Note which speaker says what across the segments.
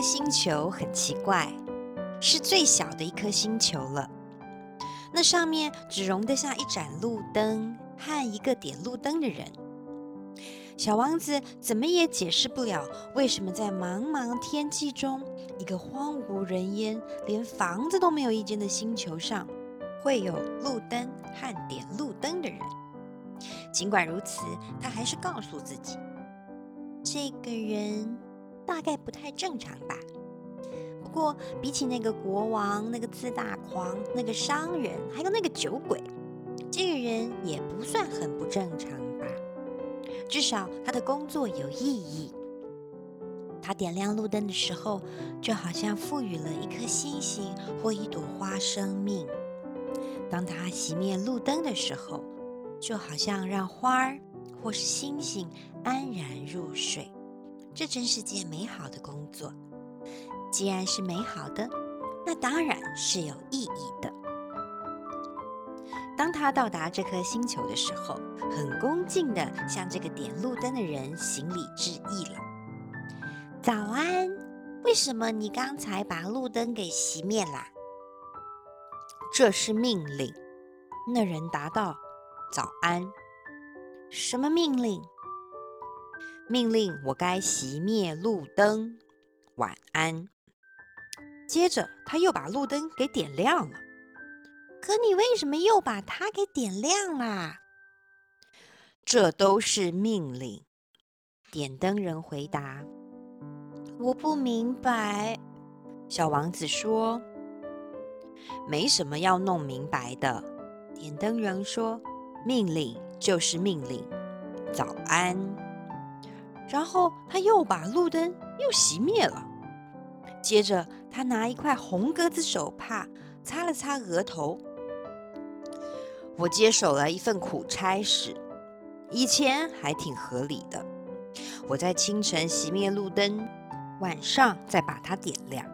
Speaker 1: 星球很奇怪，是最小的一颗星球了。那上面只容得下一盏路灯和一个点路灯的人。小王子怎么也解释不了，为什么在茫茫天际中，一个荒无人烟、连房子都没有一间的星球上，会有路灯和点路灯的人。尽管如此，他还是告诉自己，这个人大概不太正常吧。不过，比起那个国王、那个自大狂、那个商人，还有那个酒鬼，这个人也不算很不正常吧。至少他的工作有意义。他点亮路灯的时候，就好像赋予了一颗星星或一朵花生命；当他熄灭路灯的时候，就好像让花儿或是星星安然入睡。这真是件美好的工作。既然是美好的，那当然是有意义的。当他到达这颗星球的时候，很恭敬地向这个点路灯的人行礼致意了。早安，为什么你刚才把路灯给熄灭啦？
Speaker 2: 这是命令。那人答道：“早安。”
Speaker 1: 什么命令？
Speaker 2: 命令我该熄灭路灯。晚安。
Speaker 1: 接着，他又把路灯给点亮了。可你为什么又把它给点亮啦？
Speaker 2: 这都是命令。点灯人回答：“
Speaker 1: 我不明白。”
Speaker 2: 小王子说：“没什么要弄明白的。”点灯人说：“命令就是命令。早安。”
Speaker 1: 然后他又把路灯又熄灭了。接着，他拿一块红格子手帕擦了擦额头。
Speaker 2: 我接手了一份苦差事，以前还挺合理的。我在清晨熄灭路灯，晚上再把它点亮。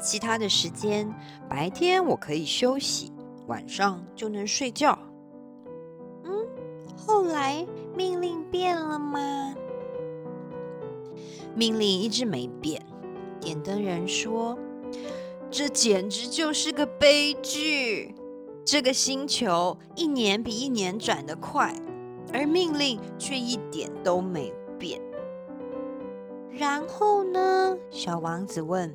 Speaker 2: 其他的时间，白天我可以休息，晚上就能睡觉。
Speaker 1: 嗯，后来命令变了吗？
Speaker 2: 命令一直没变。点灯人说：“这简直就是个悲剧。这个星球一年比一年转得快，而命令却一点都没变。”
Speaker 1: 然后呢？小王子问。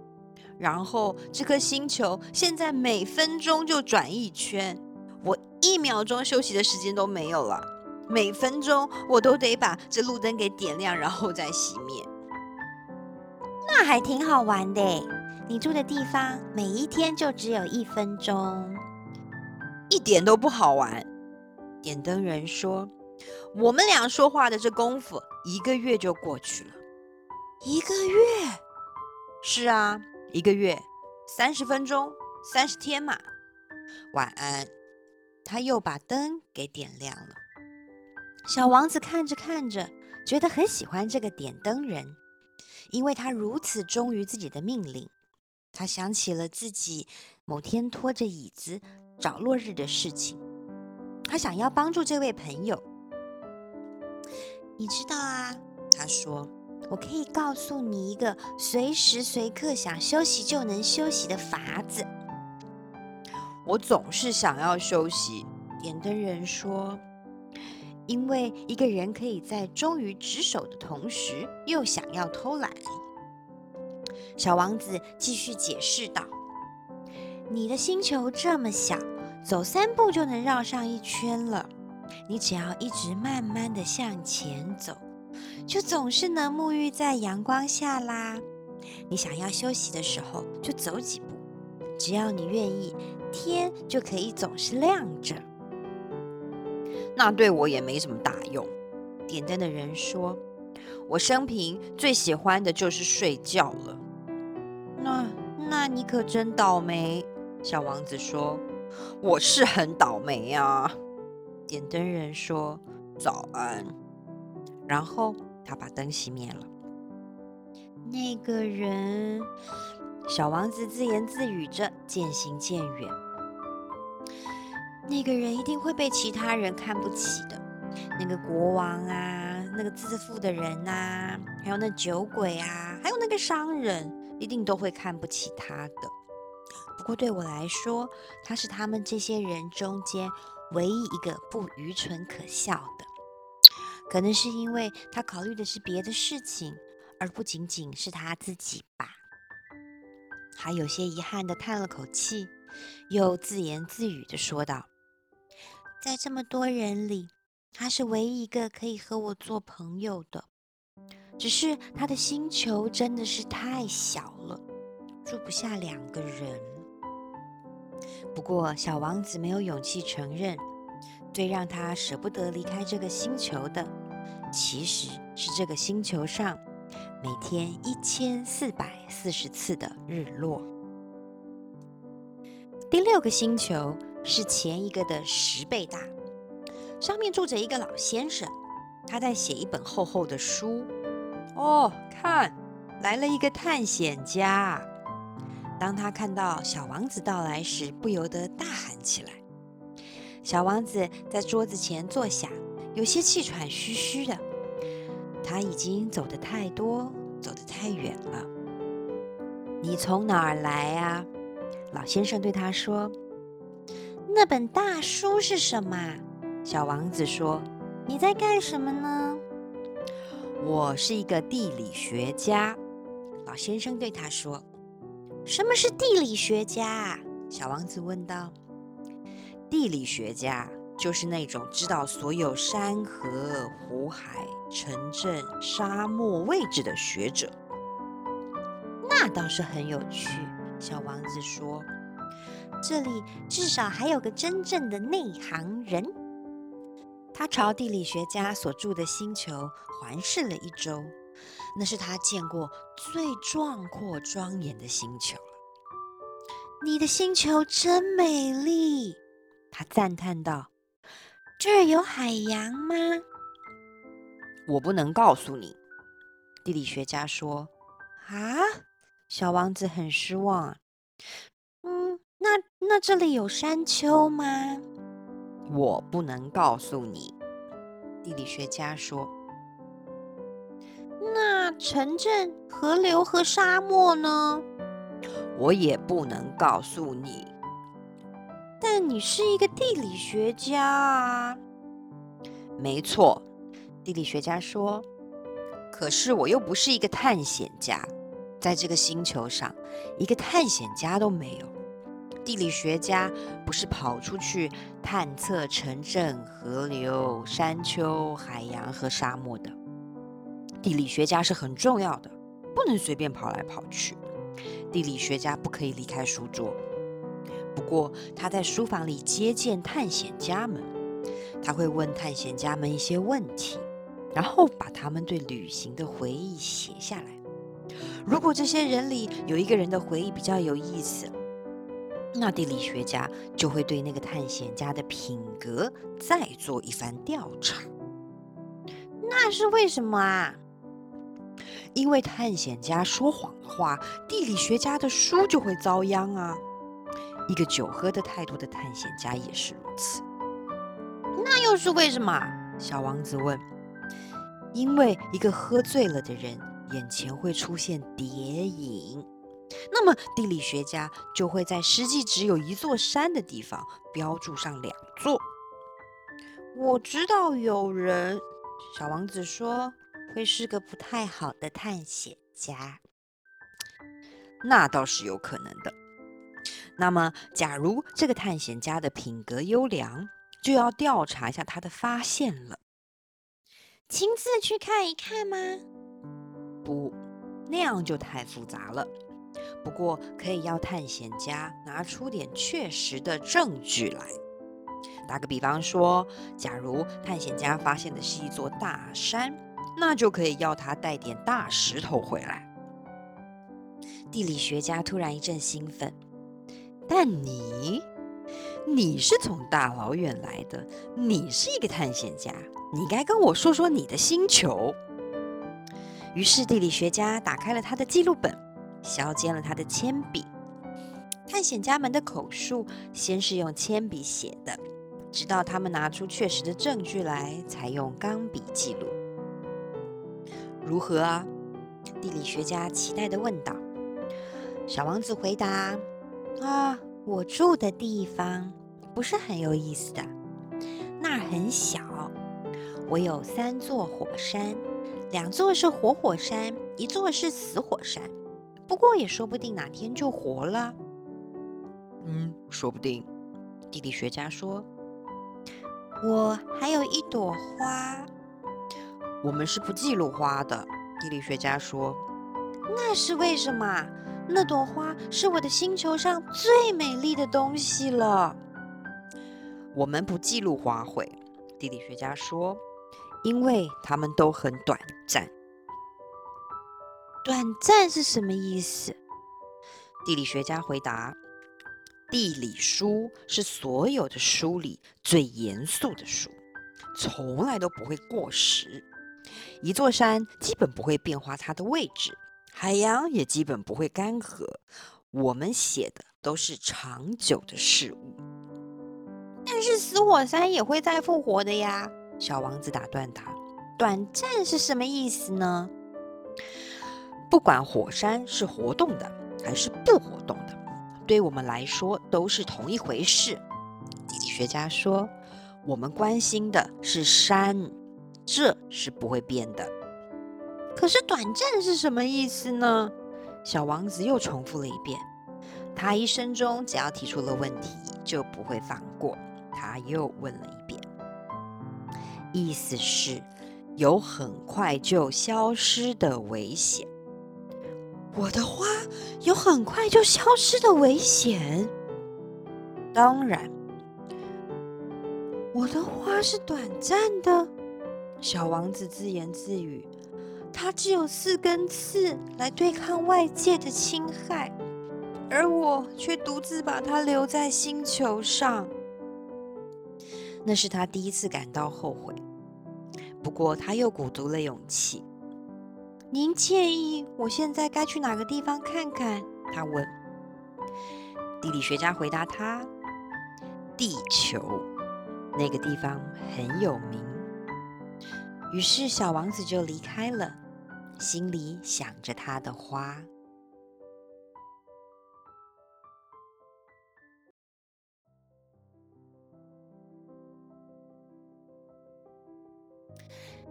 Speaker 2: “然后这颗星球现在每分钟就转一圈，我一秒钟休息的时间都没有了。每分钟我都得把这路灯给点亮，然后再熄灭。”
Speaker 1: 那还挺好玩的。你住的地方每一天就只有一分钟，
Speaker 2: 一点都不好玩。点灯人说：“我们俩说话的这功夫，一个月就过去了。”
Speaker 1: 一个月？
Speaker 2: 是啊，一个月，三十分钟，三十天嘛。晚安。
Speaker 1: 他又把灯给点亮了。小王子看着看着，觉得很喜欢这个点灯人。因为他如此忠于自己的命令，他想起了自己某天拖着椅子找落日的事情。他想要帮助这位朋友。你知道啊，他说：“我可以告诉你一个随时随刻想休息就能休息的法子。”
Speaker 2: 我总是想要休息，
Speaker 1: 点灯人说。因为一个人可以在忠于职守的同时，又想要偷懒。小王子继续解释道：“你的星球这么小，走三步就能绕上一圈了。你只要一直慢慢地向前走，就总是能沐浴在阳光下啦。你想要休息的时候，就走几步。只要你愿意，天就可以总是亮着。”
Speaker 2: 那对我也没什么大用。点灯的人说：“我生平最喜欢的就是睡觉了。”
Speaker 1: 那，那你可真倒霉。”小王子说：“
Speaker 2: 我是很倒霉呀。”点灯人说：“早安。”然后他把灯熄灭了。
Speaker 1: 那个人，小王子自言自语着，渐行渐远。那个人一定会被其他人看不起的，那个国王啊，那个自负的人呐，还有那酒鬼啊，还有那个商人，一定都会看不起他的。不过对我来说，他是他们这些人中间唯一一个不愚蠢可笑的。可能是因为他考虑的是别的事情，而不仅仅是他自己吧。还有些遗憾地叹了口气，又自言自语地说道：“在这么多人里，他是唯一一个可以和我做朋友的。只是他的星球真的是太小了，住不下两个人。”不过，小王子没有勇气承认，最让他舍不得离开这个星球的，其实是这个星球上每天一千四百四十次的日落。第六个星球是前一个的十倍大，上面住着一个老先生，他在写一本厚厚的书。哦，看，来了一个探险家。当他看到小王子到来时，不由得大喊起来。小王子在桌子前坐下，有些气喘吁吁的。他已经走得太多，走得太远了。你从哪儿来啊？老先生对他说。那本大书是什么？小王子说。你在干什么呢？我是一个地理学家。老先生对他说。什么是地理学家？小王子问道。地理学家就是那种知道所有山河、湖海、城镇、沙漠位置的学者。那倒是很有趣。小王子说：“这里至少还有个真正的内行人。”他朝地理学家所住的星球环视了一周。那是他见过最壮阔庄严的星球。你的星球真美丽，他赞叹道。这儿有海洋吗？我不能告诉你。地理学家说。啊，小王子很失望。那那这里有山丘吗？我不能告诉你。地理学家说。那城镇、河流和沙漠呢？我也不能告诉你。但你是一个地理学家啊。没错，地理学家说。可是我又不是一个探险家，在这个星球上，一个探险家都没有。地理学家不是跑出去探测城镇、河流、山丘、海洋和沙漠的。地理学家是很重要的，不能随便跑来跑去。地理学家不可以离开书桌。不过他在书房里接见探险家们，他会问探险家们一些问题，然后把他们对旅行的回忆写下来。如果这些人里有一个人的回忆比较有意思，那地理学家就会对那个探险家的品格再做一番调查。那是为什么啊？因为探险家说谎的话，地理学家的书就会遭殃啊！一个酒喝得太多的探险家也是如此。那又是为什么？小王子问。因为一个喝醉了的人眼前会出现叠影，那么地理学家就会在实际只有一座山的地方标注上两座。我知道有人，小王子说。会是个不太好的探险家，那倒是有可能的。那么，假如这个探险家的品格优良，就要调查一下他的发现了。亲自去看一看吗？不，那样就太复杂了。不过，可以要探险家拿出点确实的证据来。打个比方说，假如探险家发现的是一座大山。那就可以要他带点大石头回来。地理学家突然一阵兴奋，但你，你是从大老远来的，你是一个探险家，你该跟我说说你的星球。于是地理学家打开了他的记录本，削尖了他的铅笔。探险家们的口述先是用铅笔写的，直到他们拿出确实的证据来，才用钢笔记录。如何啊？地理学家期待地问道。小王子回答：“啊，我住的地方不是很有意思的，那儿很小。我有三座火山，两座是活火山，一座是死火山。不过也说不定哪天就活了。”
Speaker 2: 嗯，说不定。地理学家说：“
Speaker 1: 我还有一朵花。”
Speaker 2: 我们是不记录花的。地理学家说：“
Speaker 1: 那是为什么？那朵花是我的星球上最美丽的东西了。”
Speaker 2: 我们不记录花卉。地理学家说：“因为它们都很短暂。”
Speaker 1: 短暂是什么意思？
Speaker 2: 地理学家回答。地理书是所有的书里最严肃的书，从来都不会过时。一座山基本不会变化它的位置，海洋也基本不会干涸。我们写的都是长久的事物。
Speaker 1: 但是死火山也会再复活的呀！小王子打断他：“短暂是什么意思呢？”
Speaker 2: 不管火山是活动的还是不活动的。对我们来说都是同一回事。地理学家说：“我们关心的是山，这是不会变的。”
Speaker 1: 可是“短暂”是什么意思呢？
Speaker 2: 小王子又重复了一遍。他一生中只要提出了问题，就不会放过。他又问了一遍，意思是有很快就消失的危险。
Speaker 1: 我的花有很快就消失的危险。
Speaker 2: 当然，
Speaker 1: 我的花是短暂的。小王子自言自语：“它只有四根刺来对抗外界的侵害，而我却独自把它留在星球上。”
Speaker 2: 那是他第一次感到后悔。不过，他又鼓足了勇气。
Speaker 1: 您建议我现在该去哪个地方看看？
Speaker 2: 他问。地理学家回答他：“地球，那个地方很有名。”
Speaker 1: 于是小王子就离开了，心里想着他的花。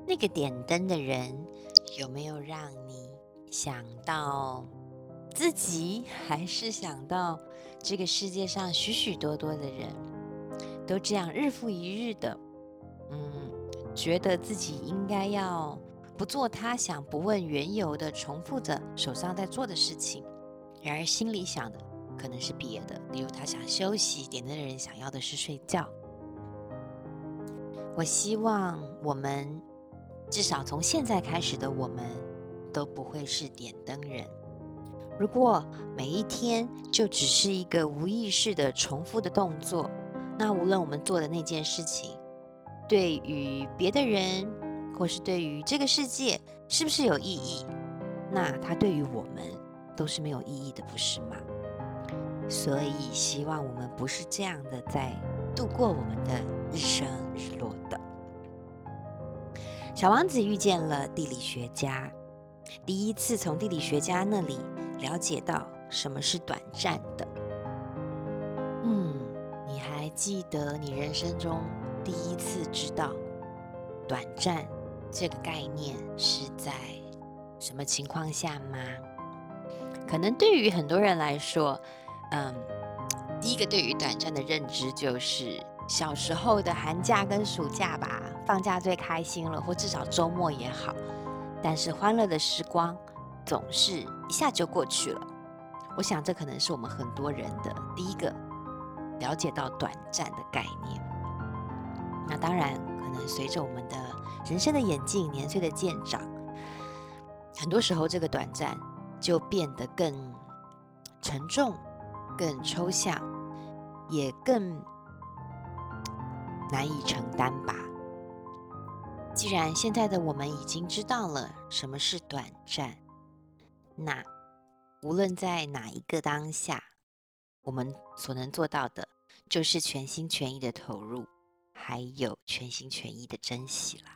Speaker 1: 那个点灯的人。有没有让你想到自己，还是想到这个世界上许许多多的人，都这样日复一日的，嗯，觉得自己应该要不做他想，不问缘由的重复着手上在做的事情，然而心里想的可能是别的，例如他想休息，点灯的人想要的是睡觉。我希望我们。至少从现在开始的我们，都不会是点灯人。如果每一天就只是一个无意识的重复的动作，那无论我们做的那件事情，对于别的人，或是对于这个世界，是不是有意义？那它对于我们都是没有意义的，不是吗？所以希望我们不是这样的在度过我们的日升日落的。小王子遇见了地理学家，第一次从地理学家那里了解到什么是短暂的。嗯，你还记得你人生中第一次知道短暂这个概念是在什么情况下吗？可能对于很多人来说，嗯，第一个对于短暂的认知就是。小时候的寒假跟暑假吧，放假最开心了，或至少周末也好。但是欢乐的时光总是一下就过去了。我想这可能是我们很多人的第一个了解到短暂的概念。那当然，可能随着我们的人生的演进、年岁的渐长，很多时候这个短暂就变得更沉重、更抽象，也更。难以承担吧。既然现在的我们已经知道了什么是短暂，那无论在哪一个当下，我们所能做到的，就是全心全意的投入，还有全心全意的珍惜了。